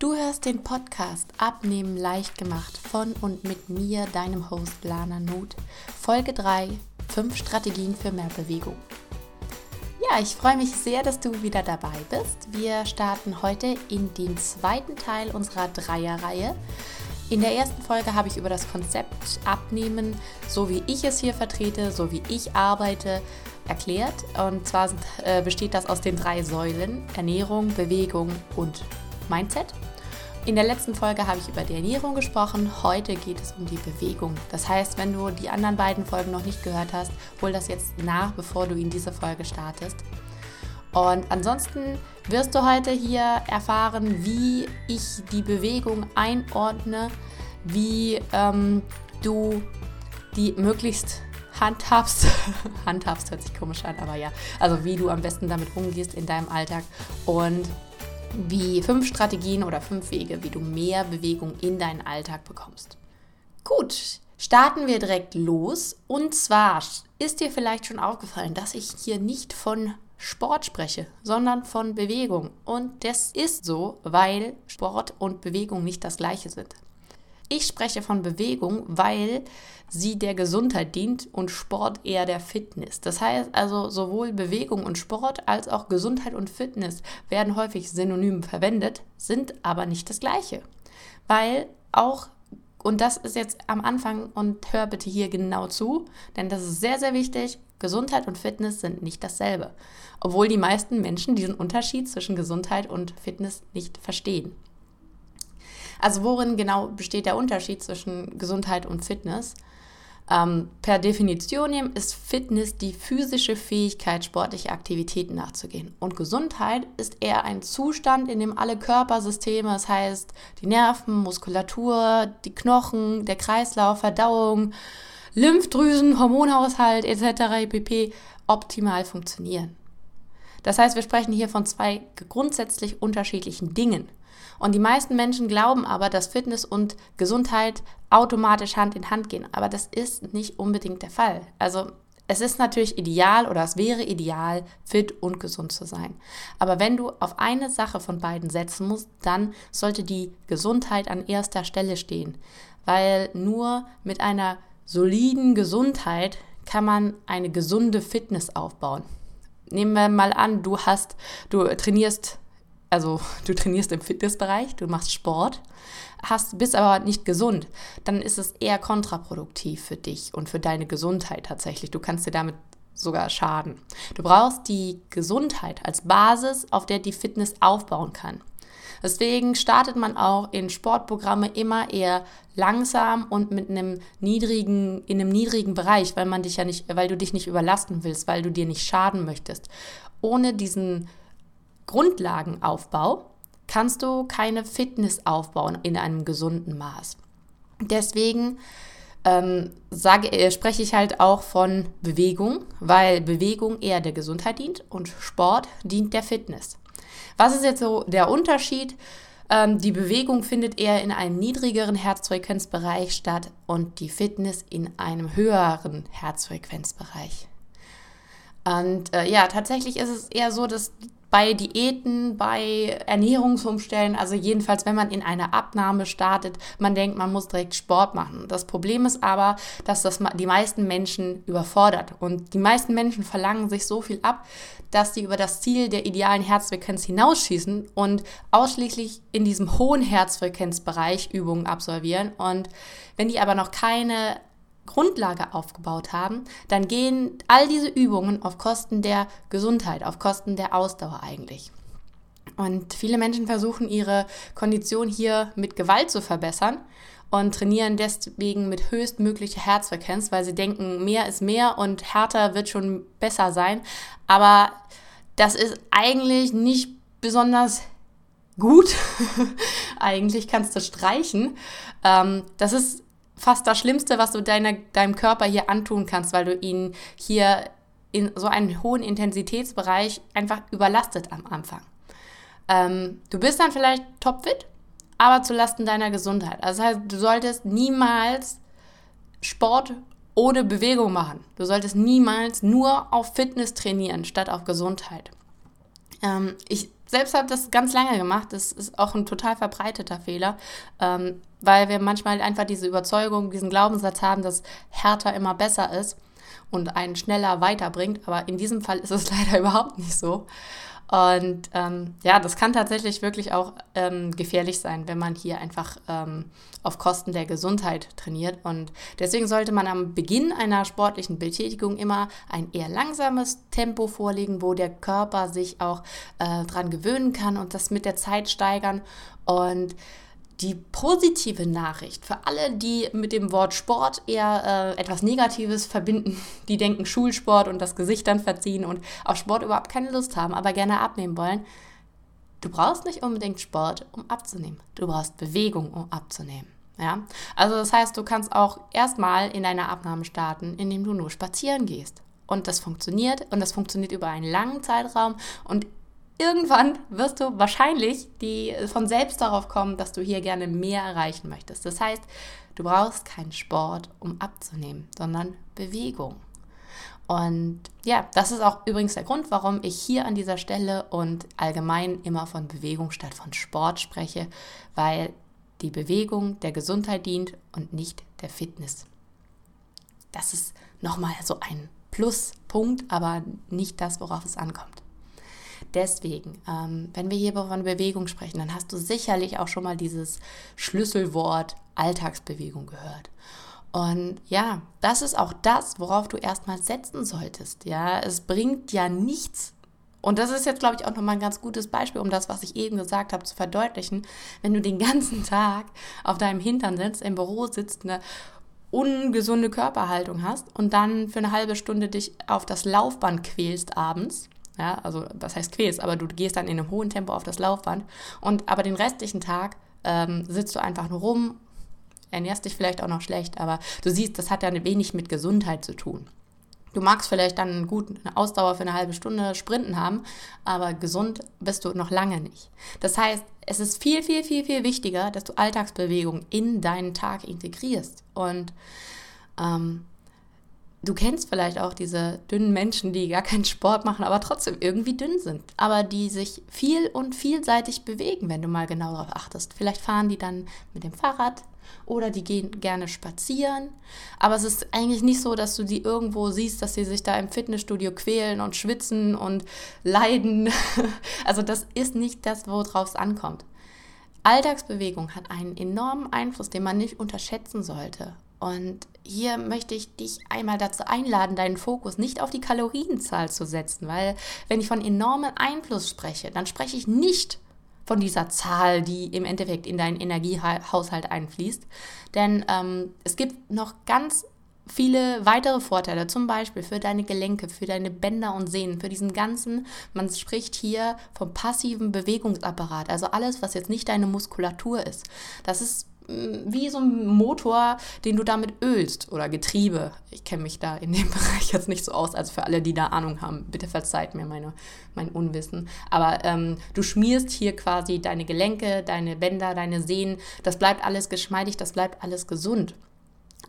Du hörst den Podcast Abnehmen leicht gemacht von und mit mir, deinem Host Lana Nuth. Folge 3: 5 Strategien für mehr Bewegung. Ja, ich freue mich sehr, dass du wieder dabei bist. Wir starten heute in den zweiten Teil unserer Dreierreihe. In der ersten Folge habe ich über das Konzept Abnehmen, so wie ich es hier vertrete, so wie ich arbeite, erklärt. Und zwar äh, besteht das aus den drei Säulen Ernährung, Bewegung und Mindset. In der letzten Folge habe ich über die Ernährung gesprochen. Heute geht es um die Bewegung. Das heißt, wenn du die anderen beiden Folgen noch nicht gehört hast, hol das jetzt nach, bevor du in diese Folge startest. Und ansonsten wirst du heute hier erfahren, wie ich die Bewegung einordne, wie ähm, du die möglichst handhabst. handhabst hört sich komisch an, aber ja. Also wie du am besten damit umgehst in deinem Alltag und wie fünf Strategien oder fünf Wege, wie du mehr Bewegung in deinen Alltag bekommst. Gut, starten wir direkt los. Und zwar ist dir vielleicht schon aufgefallen, dass ich hier nicht von Sport spreche, sondern von Bewegung. Und das ist so, weil Sport und Bewegung nicht das gleiche sind. Ich spreche von Bewegung, weil sie der Gesundheit dient und Sport eher der Fitness. Das heißt also, sowohl Bewegung und Sport als auch Gesundheit und Fitness werden häufig synonym verwendet, sind aber nicht das gleiche. Weil auch, und das ist jetzt am Anfang und hör bitte hier genau zu, denn das ist sehr, sehr wichtig, Gesundheit und Fitness sind nicht dasselbe. Obwohl die meisten Menschen diesen Unterschied zwischen Gesundheit und Fitness nicht verstehen. Also worin genau besteht der Unterschied zwischen Gesundheit und Fitness? Ähm, per Definition ist Fitness die physische Fähigkeit, sportliche Aktivitäten nachzugehen. Und Gesundheit ist eher ein Zustand, in dem alle Körpersysteme, das heißt die Nerven, Muskulatur, die Knochen, der Kreislauf, Verdauung, Lymphdrüsen, Hormonhaushalt etc. pp. optimal funktionieren. Das heißt, wir sprechen hier von zwei grundsätzlich unterschiedlichen Dingen. Und die meisten Menschen glauben aber, dass Fitness und Gesundheit automatisch Hand in Hand gehen. Aber das ist nicht unbedingt der Fall. Also es ist natürlich ideal oder es wäre ideal, fit und gesund zu sein. Aber wenn du auf eine Sache von beiden setzen musst, dann sollte die Gesundheit an erster Stelle stehen. Weil nur mit einer soliden Gesundheit kann man eine gesunde Fitness aufbauen. Nehmen wir mal an, du hast, du trainierst also du trainierst im Fitnessbereich, du machst Sport, hast, bist aber nicht gesund, dann ist es eher kontraproduktiv für dich und für deine Gesundheit tatsächlich. Du kannst dir damit sogar schaden. Du brauchst die Gesundheit als Basis, auf der die Fitness aufbauen kann. Deswegen startet man auch in Sportprogramme immer eher langsam und mit einem niedrigen, in einem niedrigen Bereich, weil man dich ja nicht, weil du dich nicht überlasten willst, weil du dir nicht schaden möchtest. Ohne diesen Grundlagenaufbau kannst du keine Fitness aufbauen in einem gesunden Maß. Deswegen ähm, sage, äh, spreche ich halt auch von Bewegung, weil Bewegung eher der Gesundheit dient und Sport dient der Fitness. Was ist jetzt so der Unterschied? Ähm, die Bewegung findet eher in einem niedrigeren Herzfrequenzbereich statt und die Fitness in einem höheren Herzfrequenzbereich. Und äh, ja, tatsächlich ist es eher so, dass bei Diäten, bei Ernährungsumstellen, also jedenfalls, wenn man in eine Abnahme startet, man denkt, man muss direkt Sport machen. Das Problem ist aber, dass das die meisten Menschen überfordert und die meisten Menschen verlangen sich so viel ab, dass sie über das Ziel der idealen Herzfrequenz hinausschießen und ausschließlich in diesem hohen Herzfrequenzbereich Übungen absolvieren. Und wenn die aber noch keine Grundlage aufgebaut haben, dann gehen all diese Übungen auf Kosten der Gesundheit, auf Kosten der Ausdauer eigentlich. Und viele Menschen versuchen ihre Kondition hier mit Gewalt zu verbessern und trainieren deswegen mit höchstmöglicher Herzfrequenz, weil sie denken, mehr ist mehr und härter wird schon besser sein. Aber das ist eigentlich nicht besonders gut. eigentlich kannst du streichen. Ähm, das ist fast das Schlimmste, was du deine, deinem Körper hier antun kannst, weil du ihn hier in so einen hohen Intensitätsbereich einfach überlastet am Anfang. Ähm, du bist dann vielleicht topfit, aber zu Lasten deiner Gesundheit. Also das heißt, du solltest niemals Sport ohne Bewegung machen. Du solltest niemals nur auf Fitness trainieren, statt auf Gesundheit. Ähm, ich selbst habe das ganz lange gemacht. Das ist auch ein total verbreiteter Fehler, ähm, weil wir manchmal einfach diese Überzeugung, diesen Glaubenssatz haben, dass härter immer besser ist und einen schneller weiterbringt. Aber in diesem Fall ist es leider überhaupt nicht so. Und ähm, ja, das kann tatsächlich wirklich auch ähm, gefährlich sein, wenn man hier einfach ähm, auf Kosten der Gesundheit trainiert. Und deswegen sollte man am Beginn einer sportlichen Betätigung immer ein eher langsames Tempo vorlegen, wo der Körper sich auch äh, dran gewöhnen kann und das mit der Zeit steigern. Und die positive Nachricht für alle, die mit dem Wort Sport eher äh, etwas Negatives verbinden, die denken Schulsport und das Gesicht dann verziehen und auf Sport überhaupt keine Lust haben, aber gerne abnehmen wollen. Du brauchst nicht unbedingt Sport, um abzunehmen. Du brauchst Bewegung, um abzunehmen. Ja? Also das heißt, du kannst auch erstmal in deiner Abnahme starten, indem du nur spazieren gehst. Und das funktioniert und das funktioniert über einen langen Zeitraum und irgendwann wirst du wahrscheinlich die von selbst darauf kommen, dass du hier gerne mehr erreichen möchtest. Das heißt, du brauchst keinen Sport, um abzunehmen, sondern Bewegung. Und ja, das ist auch übrigens der Grund, warum ich hier an dieser Stelle und allgemein immer von Bewegung statt von Sport spreche, weil die Bewegung der Gesundheit dient und nicht der Fitness. Das ist nochmal so ein Pluspunkt, aber nicht das, worauf es ankommt. Deswegen, ähm, wenn wir hier von Bewegung sprechen, dann hast du sicherlich auch schon mal dieses Schlüsselwort Alltagsbewegung gehört. Und ja, das ist auch das, worauf du erstmal setzen solltest. Ja, es bringt ja nichts. Und das ist jetzt, glaube ich, auch nochmal ein ganz gutes Beispiel, um das, was ich eben gesagt habe, zu verdeutlichen. Wenn du den ganzen Tag auf deinem Hintern sitzt, im Büro sitzt, eine ungesunde Körperhaltung hast und dann für eine halbe Stunde dich auf das Laufband quälst abends, ja, also das heißt quälst, aber du gehst dann in einem hohen Tempo auf das Laufband. Und aber den restlichen Tag ähm, sitzt du einfach nur rum, ernährst dich vielleicht auch noch schlecht, aber du siehst, das hat ja wenig mit Gesundheit zu tun. Du magst vielleicht dann gut eine Ausdauer für eine halbe Stunde Sprinten haben, aber gesund bist du noch lange nicht. Das heißt, es ist viel, viel, viel, viel wichtiger, dass du Alltagsbewegung in deinen Tag integrierst. Und ähm, Du kennst vielleicht auch diese dünnen Menschen, die gar keinen Sport machen, aber trotzdem irgendwie dünn sind, aber die sich viel und vielseitig bewegen, wenn du mal genau darauf achtest. Vielleicht fahren die dann mit dem Fahrrad oder die gehen gerne spazieren, aber es ist eigentlich nicht so, dass du die irgendwo siehst, dass sie sich da im Fitnessstudio quälen und schwitzen und leiden. Also das ist nicht das, worauf es ankommt. Alltagsbewegung hat einen enormen Einfluss, den man nicht unterschätzen sollte. Und hier möchte ich dich einmal dazu einladen, deinen Fokus nicht auf die Kalorienzahl zu setzen, weil wenn ich von enormem Einfluss spreche, dann spreche ich nicht von dieser Zahl, die im Endeffekt in deinen Energiehaushalt einfließt. Denn ähm, es gibt noch ganz viele weitere Vorteile, zum Beispiel für deine Gelenke, für deine Bänder und Sehnen, für diesen ganzen, man spricht hier vom passiven Bewegungsapparat, also alles, was jetzt nicht deine Muskulatur ist. Das ist wie so ein Motor, den du damit ölst oder Getriebe. Ich kenne mich da in dem Bereich jetzt nicht so aus, also für alle, die da Ahnung haben, bitte verzeiht mir meine, mein Unwissen. Aber ähm, du schmierst hier quasi deine Gelenke, deine Bänder, deine Sehnen. Das bleibt alles geschmeidig, das bleibt alles gesund.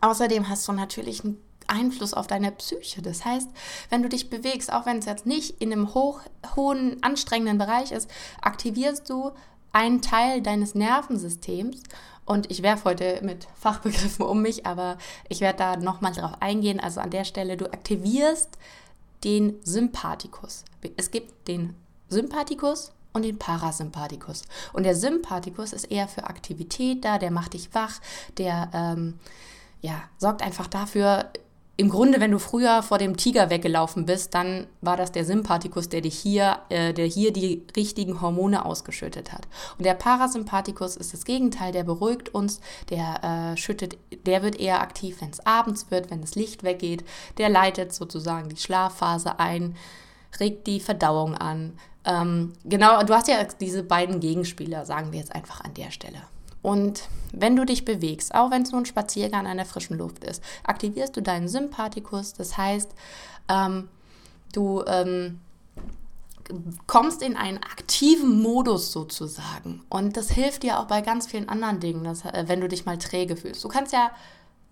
Außerdem hast du natürlich einen Einfluss auf deine Psyche. Das heißt, wenn du dich bewegst, auch wenn es jetzt nicht in einem hoch, hohen, anstrengenden Bereich ist, aktivierst du einen Teil deines Nervensystems und ich werfe heute mit Fachbegriffen um mich, aber ich werde da nochmal drauf eingehen. Also an der Stelle, du aktivierst den Sympathikus. Es gibt den Sympathikus und den Parasympathikus. Und der Sympathikus ist eher für Aktivität da, der macht dich wach, der ähm, ja, sorgt einfach dafür, im Grunde, wenn du früher vor dem Tiger weggelaufen bist, dann war das der Sympathikus, der dich hier, äh, der hier die richtigen Hormone ausgeschüttet hat. Und der Parasympathikus ist das Gegenteil, der beruhigt uns, der äh, schüttet, der wird eher aktiv, wenn es abends wird, wenn das Licht weggeht, der leitet sozusagen die Schlafphase ein, regt die Verdauung an. Ähm, genau, du hast ja diese beiden Gegenspieler, sagen wir jetzt einfach an der Stelle. Und wenn du dich bewegst, auch wenn es nur ein Spaziergang an der frischen Luft ist, aktivierst du deinen Sympathikus. Das heißt, ähm, du ähm, kommst in einen aktiven Modus sozusagen. Und das hilft dir auch bei ganz vielen anderen Dingen, dass, äh, wenn du dich mal träge fühlst. Du kannst ja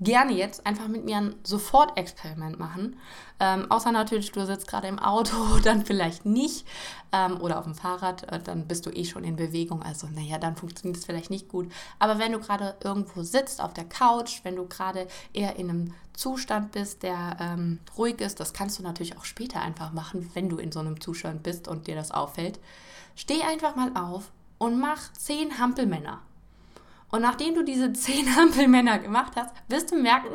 gerne jetzt einfach mit mir ein Sofort-Experiment machen. Ähm, außer natürlich, du sitzt gerade im Auto, dann vielleicht nicht. Ähm, oder auf dem Fahrrad, äh, dann bist du eh schon in Bewegung. Also, naja, dann funktioniert es vielleicht nicht gut. Aber wenn du gerade irgendwo sitzt, auf der Couch, wenn du gerade eher in einem Zustand bist, der ähm, ruhig ist, das kannst du natürlich auch später einfach machen, wenn du in so einem Zustand bist und dir das auffällt. Steh einfach mal auf und mach zehn Hampelmänner. Und nachdem du diese zehn Hampelmänner gemacht hast, wirst du merken,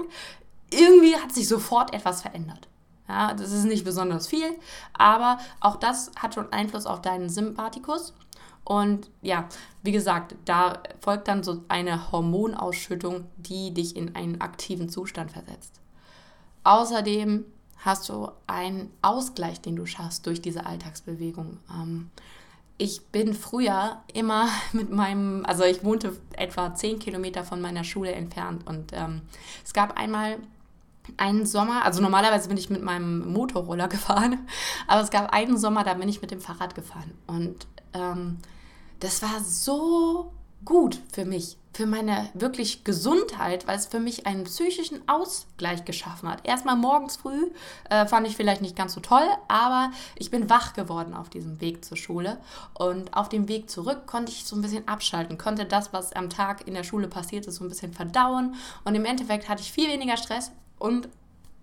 irgendwie hat sich sofort etwas verändert. Ja, das ist nicht besonders viel, aber auch das hat schon Einfluss auf deinen Sympathikus. Und ja, wie gesagt, da folgt dann so eine Hormonausschüttung, die dich in einen aktiven Zustand versetzt. Außerdem hast du einen Ausgleich, den du schaffst durch diese Alltagsbewegung. Ähm, ich bin früher immer mit meinem, also ich wohnte etwa zehn Kilometer von meiner Schule entfernt und ähm, es gab einmal einen Sommer, also normalerweise bin ich mit meinem Motorroller gefahren, aber es gab einen Sommer, da bin ich mit dem Fahrrad gefahren und ähm, das war so gut für mich, für meine wirklich Gesundheit, weil es für mich einen psychischen Ausgleich geschaffen hat. Erstmal morgens früh äh, fand ich vielleicht nicht ganz so toll, aber ich bin wach geworden auf diesem Weg zur Schule und auf dem Weg zurück konnte ich so ein bisschen abschalten, konnte das, was am Tag in der Schule passiert ist, so ein bisschen verdauen und im Endeffekt hatte ich viel weniger Stress und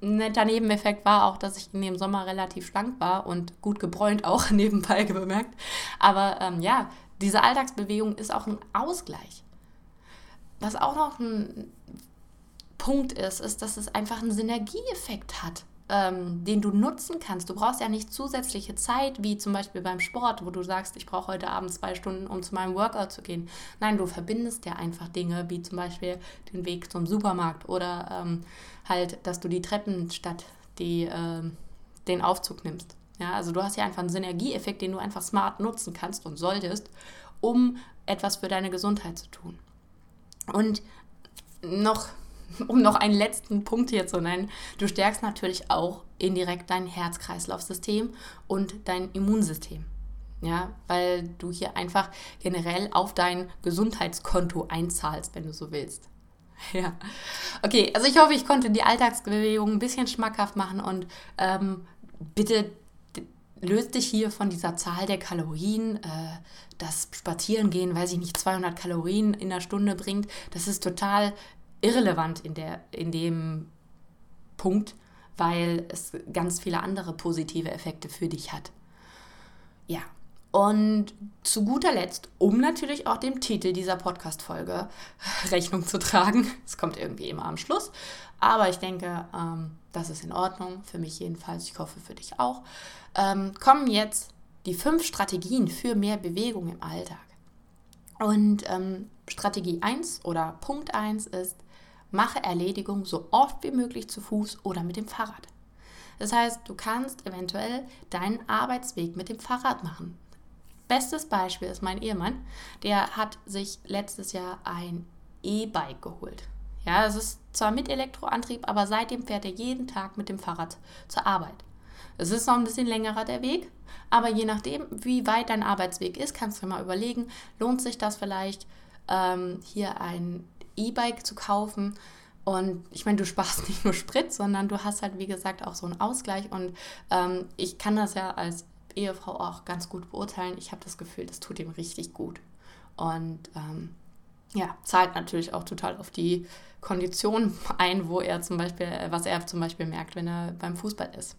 ein netter Nebeneffekt war auch, dass ich in dem Sommer relativ schlank war und gut gebräunt auch nebenbei bemerkt. Aber ähm, ja, diese Alltagsbewegung ist auch ein Ausgleich. Was auch noch ein Punkt ist, ist, dass es einfach einen Synergieeffekt hat, ähm, den du nutzen kannst. Du brauchst ja nicht zusätzliche Zeit, wie zum Beispiel beim Sport, wo du sagst, ich brauche heute Abend zwei Stunden, um zu meinem Workout zu gehen. Nein, du verbindest ja einfach Dinge, wie zum Beispiel den Weg zum Supermarkt oder ähm, halt, dass du die Treppen statt die, äh, den Aufzug nimmst. Ja, also du hast ja einfach einen Synergieeffekt, den du einfach smart nutzen kannst und solltest, um etwas für deine Gesundheit zu tun. Und noch, um noch einen letzten Punkt hier zu nennen, du stärkst natürlich auch indirekt dein Herz-Kreislauf-System und dein Immunsystem. Ja, weil du hier einfach generell auf dein Gesundheitskonto einzahlst, wenn du so willst. Ja. Okay, also ich hoffe, ich konnte die Alltagsbewegung ein bisschen schmackhaft machen und ähm, bitte löst dich hier von dieser Zahl der Kalorien. Äh, das Spazierengehen, weiß ich nicht, 200 Kalorien in der Stunde bringt, das ist total irrelevant in, der, in dem Punkt, weil es ganz viele andere positive Effekte für dich hat. Ja, und zu guter Letzt, um natürlich auch dem Titel dieser Podcast-Folge Rechnung zu tragen, es kommt irgendwie immer am Schluss, aber ich denke, ähm, das ist in Ordnung, für mich jedenfalls, ich hoffe für dich auch, ähm, kommen jetzt die fünf Strategien für mehr Bewegung im Alltag. Und ähm, Strategie 1 oder Punkt 1 ist, mache Erledigung so oft wie möglich zu Fuß oder mit dem Fahrrad. Das heißt, du kannst eventuell deinen Arbeitsweg mit dem Fahrrad machen. Bestes Beispiel ist mein Ehemann, der hat sich letztes Jahr ein E-Bike geholt. Ja, es ist zwar mit Elektroantrieb, aber seitdem fährt er jeden Tag mit dem Fahrrad zur Arbeit. Es ist noch ein bisschen längerer der Weg, aber je nachdem, wie weit dein Arbeitsweg ist, kannst du mal überlegen, lohnt sich das vielleicht, ähm, hier ein E-Bike zu kaufen. Und ich meine, du sparst nicht nur Sprit, sondern du hast halt, wie gesagt, auch so einen Ausgleich. Und ähm, ich kann das ja als Ehefrau auch ganz gut beurteilen. Ich habe das Gefühl, das tut ihm richtig gut. Und ähm, ja, zahlt natürlich auch total auf die Kondition ein, wo er zum Beispiel, was er zum Beispiel merkt, wenn er beim Fußball ist.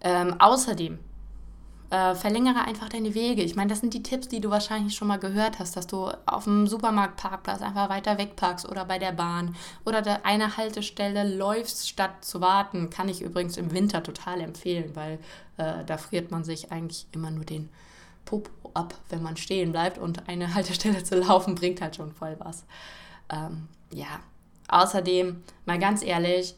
Ähm, außerdem äh, verlängere einfach deine Wege. Ich meine, das sind die Tipps, die du wahrscheinlich schon mal gehört hast, dass du auf dem Supermarktparkplatz einfach weiter weg parkst oder bei der Bahn oder der eine Haltestelle läufst, statt zu warten. Kann ich übrigens im Winter total empfehlen, weil äh, da friert man sich eigentlich immer nur den Popo ab, wenn man stehen bleibt und eine Haltestelle zu laufen bringt halt schon voll was. Ähm, ja, außerdem, mal ganz ehrlich,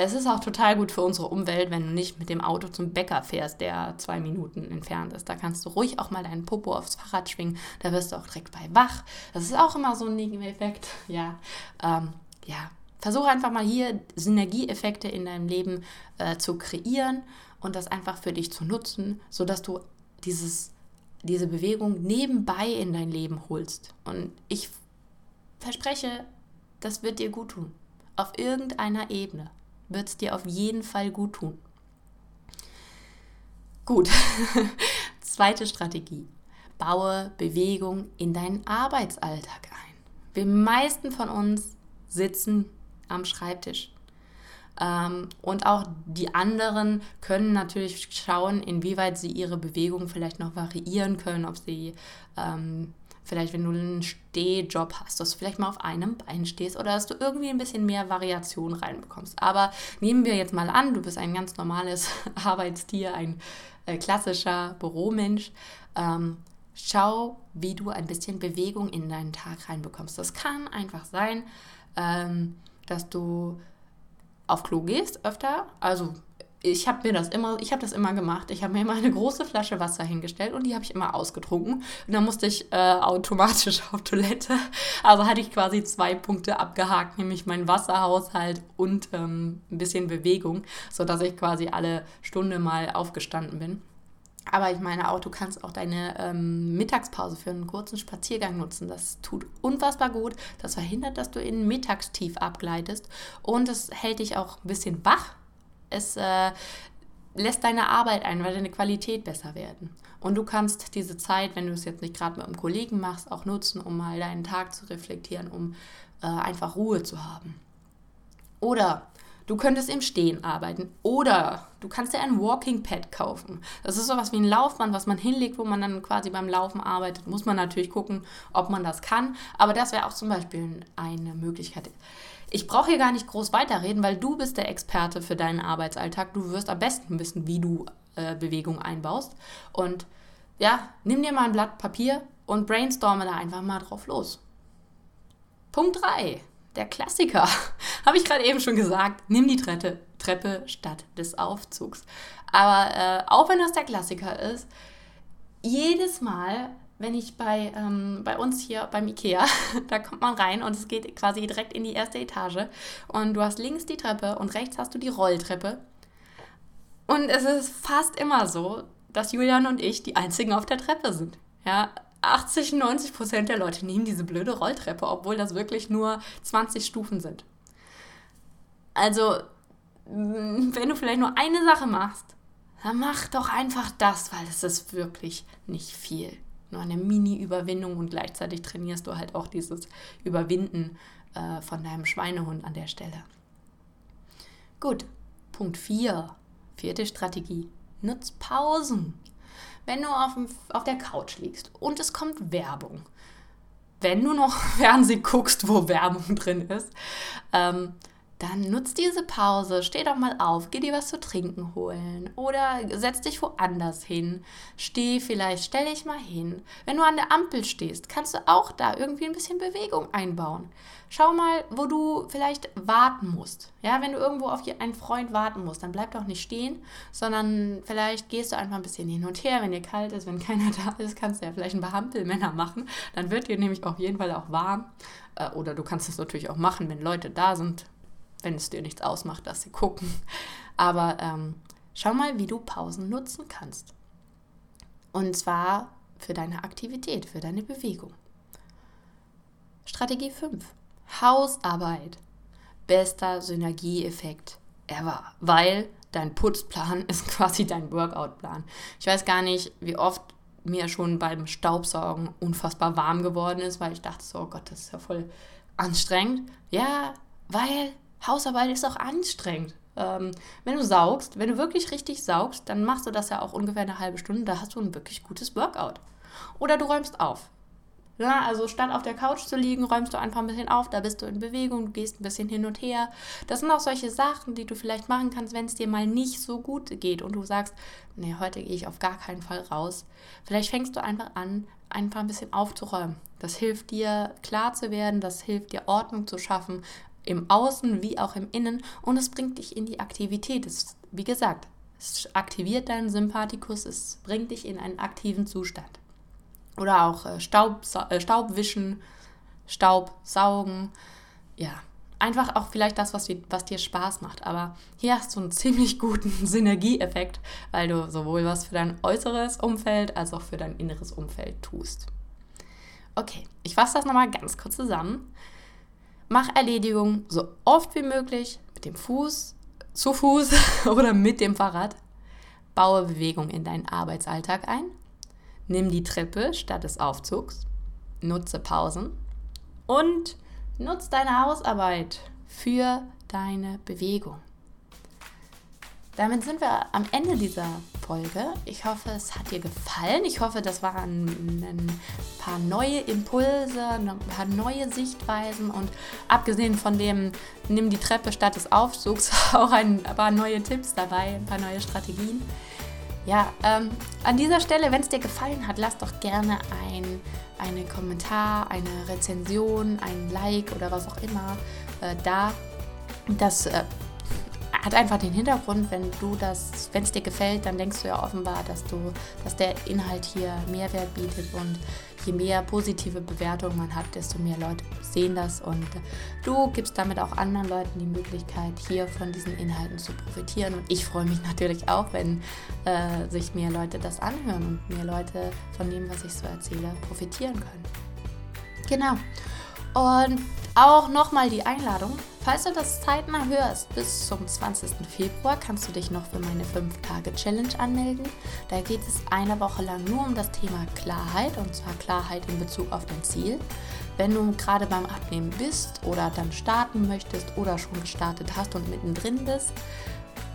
es ist auch total gut für unsere Umwelt, wenn du nicht mit dem Auto zum Bäcker fährst, der zwei Minuten entfernt ist. Da kannst du ruhig auch mal deinen Popo aufs Fahrrad schwingen. Da wirst du auch direkt bei wach. Das ist auch immer so ein Nebeneffekt. Ja, ähm, ja. Versuche einfach mal hier Synergieeffekte in deinem Leben äh, zu kreieren und das einfach für dich zu nutzen, sodass du dieses, diese Bewegung nebenbei in dein Leben holst. Und ich verspreche, das wird dir gut tun. auf irgendeiner Ebene wird es dir auf jeden Fall gut tun. Gut, zweite Strategie. Baue Bewegung in deinen Arbeitsalltag ein. Wir meisten von uns sitzen am Schreibtisch. Ähm, und auch die anderen können natürlich schauen, inwieweit sie ihre Bewegung vielleicht noch variieren können, ob sie ähm, vielleicht, wenn du einen Stehjob hast, dass du vielleicht mal auf einem Bein stehst oder dass du irgendwie ein bisschen mehr Variation reinbekommst. Aber nehmen wir jetzt mal an, du bist ein ganz normales Arbeitstier, ein äh, klassischer Büromensch. Ähm, schau, wie du ein bisschen Bewegung in deinen Tag reinbekommst. Das kann einfach sein, ähm, dass du auf Klo gehst öfter, also ich habe mir das immer, ich habe das immer gemacht. Ich habe mir immer eine große Flasche Wasser hingestellt und die habe ich immer ausgetrunken. Und dann musste ich äh, automatisch auf Toilette. Also hatte ich quasi zwei Punkte abgehakt, nämlich meinen Wasserhaushalt und ähm, ein bisschen Bewegung, sodass ich quasi alle Stunde mal aufgestanden bin. Aber ich meine auch, du kannst auch deine ähm, Mittagspause für einen kurzen Spaziergang nutzen. Das tut unfassbar gut. Das verhindert, dass du in Mittagstief abgleitest. Und es hält dich auch ein bisschen wach es äh, lässt deine Arbeit ein, weil deine Qualität besser werden. Und du kannst diese Zeit, wenn du es jetzt nicht gerade mit einem Kollegen machst, auch nutzen, um mal deinen Tag zu reflektieren, um äh, einfach Ruhe zu haben. Oder du könntest im Stehen arbeiten. Oder du kannst dir ein Walking Pad kaufen. Das ist sowas wie ein Laufband, was man hinlegt, wo man dann quasi beim Laufen arbeitet. Muss man natürlich gucken, ob man das kann. Aber das wäre auch zum Beispiel eine Möglichkeit. Ich brauche hier gar nicht groß weiterreden, weil du bist der Experte für deinen Arbeitsalltag. Du wirst am besten wissen, wie du äh, Bewegung einbaust. Und ja, nimm dir mal ein Blatt Papier und brainstorme da einfach mal drauf los. Punkt 3. Der Klassiker. Habe ich gerade eben schon gesagt. Nimm die Treppe, Treppe statt des Aufzugs. Aber äh, auch wenn das der Klassiker ist, jedes Mal, wenn ich bei, ähm, bei uns hier beim Ikea, da kommt man rein und es geht quasi direkt in die erste Etage und du hast links die Treppe und rechts hast du die Rolltreppe. Und es ist fast immer so, dass Julian und ich die einzigen auf der Treppe sind. Ja, 80, 90 Prozent der Leute nehmen diese blöde Rolltreppe, obwohl das wirklich nur 20 Stufen sind. Also, wenn du vielleicht nur eine Sache machst, dann mach doch einfach das, weil es ist wirklich nicht viel nur eine Mini-Überwindung und gleichzeitig trainierst du halt auch dieses Überwinden äh, von deinem Schweinehund an der Stelle. Gut, Punkt 4, vierte Strategie. Nutz Pausen. Wenn du auf, dem, auf der Couch liegst und es kommt Werbung, wenn du noch Fernsehen guckst, wo Werbung drin ist, ähm, dann nutz diese Pause, steh doch mal auf, geh dir was zu trinken holen oder setz dich woanders hin. Steh vielleicht, stell dich mal hin. Wenn du an der Ampel stehst, kannst du auch da irgendwie ein bisschen Bewegung einbauen. Schau mal, wo du vielleicht warten musst. Ja, wenn du irgendwo auf einen Freund warten musst, dann bleib doch nicht stehen, sondern vielleicht gehst du einfach ein bisschen hin und her, wenn dir kalt ist, wenn keiner da ist, kannst du ja vielleicht ein paar Hampelmänner machen. Dann wird dir nämlich auf jeden Fall auch warm. Äh, oder du kannst es natürlich auch machen, wenn Leute da sind, wenn es dir nichts ausmacht, dass sie gucken. Aber ähm, schau mal, wie du Pausen nutzen kannst. Und zwar für deine Aktivität, für deine Bewegung. Strategie 5. Hausarbeit. Bester Synergieeffekt ever, weil dein Putzplan ist quasi dein Workoutplan. Ich weiß gar nicht, wie oft mir schon beim Staubsaugen unfassbar warm geworden ist, weil ich dachte so, oh Gott, das ist ja voll anstrengend. Ja, weil Hausarbeit ist auch anstrengend. Ähm, wenn du saugst, wenn du wirklich richtig saugst, dann machst du das ja auch ungefähr eine halbe Stunde. Da hast du ein wirklich gutes Workout. Oder du räumst auf. Ja, also statt auf der Couch zu liegen, räumst du einfach ein bisschen auf, da bist du in Bewegung, du gehst ein bisschen hin und her. Das sind auch solche Sachen, die du vielleicht machen kannst, wenn es dir mal nicht so gut geht und du sagst, nee, heute gehe ich auf gar keinen Fall raus. Vielleicht fängst du einfach an, einfach ein bisschen aufzuräumen. Das hilft dir klar zu werden, das hilft dir Ordnung zu schaffen, im Außen wie auch im Innen und es bringt dich in die Aktivität. Es, wie gesagt, es aktiviert deinen Sympathikus, es bringt dich in einen aktiven Zustand. Oder auch äh, Staub, äh, Staubwischen, Staub saugen. Ja, einfach auch vielleicht das, was was dir Spaß macht. Aber hier hast du einen ziemlich guten Synergieeffekt, weil du sowohl was für dein äußeres Umfeld als auch für dein inneres Umfeld tust. Okay, ich fasse das nochmal ganz kurz zusammen. Mach Erledigungen so oft wie möglich mit dem Fuß, zu Fuß oder mit dem Fahrrad. Baue Bewegung in deinen Arbeitsalltag ein. Nimm die Treppe statt des Aufzugs. Nutze Pausen. Und nutze deine Hausarbeit für deine Bewegung. Damit sind wir am Ende dieser Folge. Ich hoffe, es hat dir gefallen. Ich hoffe, das waren ein paar neue Impulse, ein paar neue Sichtweisen und abgesehen von dem, nimm die Treppe statt des Aufzugs, auch ein paar neue Tipps dabei, ein paar neue Strategien. Ja, ähm, an dieser Stelle, wenn es dir gefallen hat, lass doch gerne ein einen Kommentar, eine Rezension, ein Like oder was auch immer äh, da. Das äh, hat einfach den Hintergrund, wenn du das, wenn es dir gefällt, dann denkst du ja offenbar, dass du, dass der Inhalt hier Mehrwert bietet und je mehr positive Bewertungen man hat, desto mehr Leute sehen das und du gibst damit auch anderen Leuten die Möglichkeit, hier von diesen Inhalten zu profitieren. Und ich freue mich natürlich auch, wenn äh, sich mehr Leute das anhören und mehr Leute von dem, was ich so erzähle, profitieren können. Genau. Und auch nochmal die Einladung. Falls du das zeitnah hörst, bis zum 20. Februar kannst du dich noch für meine 5-Tage-Challenge anmelden. Da geht es eine Woche lang nur um das Thema Klarheit und zwar Klarheit in Bezug auf dein Ziel. Wenn du gerade beim Abnehmen bist oder dann starten möchtest oder schon gestartet hast und mittendrin bist,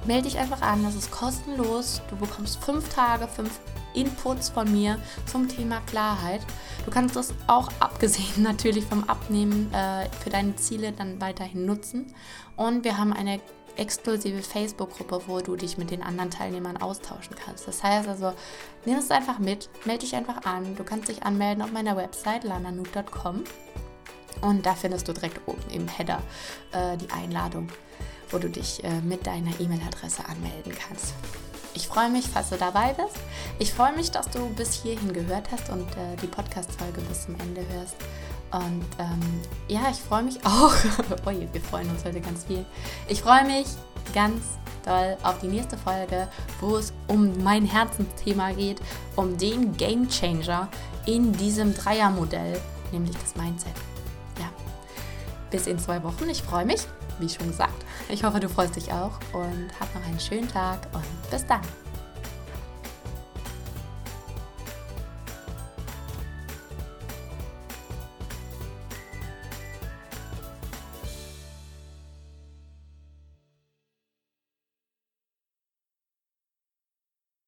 melde dich einfach an. Das ist kostenlos. Du bekommst fünf Tage, fünf Inputs von mir zum Thema Klarheit. Du kannst das auch abgesehen natürlich vom Abnehmen äh, für deine Ziele dann weiterhin nutzen. Und wir haben eine exklusive Facebook-Gruppe, wo du dich mit den anderen Teilnehmern austauschen kannst. Das heißt also, nimm es einfach mit, melde dich einfach an. Du kannst dich anmelden auf meiner Website lananut.com und da findest du direkt oben im Header äh, die Einladung, wo du dich äh, mit deiner E-Mail-Adresse anmelden kannst. Ich freue mich, falls du dabei bist. Ich freue mich, dass du bis hierhin gehört hast und äh, die Podcast-Folge bis zum Ende hörst. Und ähm, ja, ich freue mich auch. oh je, wir freuen uns heute ganz viel. Ich freue mich ganz doll auf die nächste Folge, wo es um mein Herzensthema geht, um den Game Changer in diesem Dreiermodell, nämlich das Mindset. Ja, bis in zwei Wochen. Ich freue mich wie schon gesagt. Ich hoffe, du freust dich auch und hab noch einen schönen Tag und bis dann.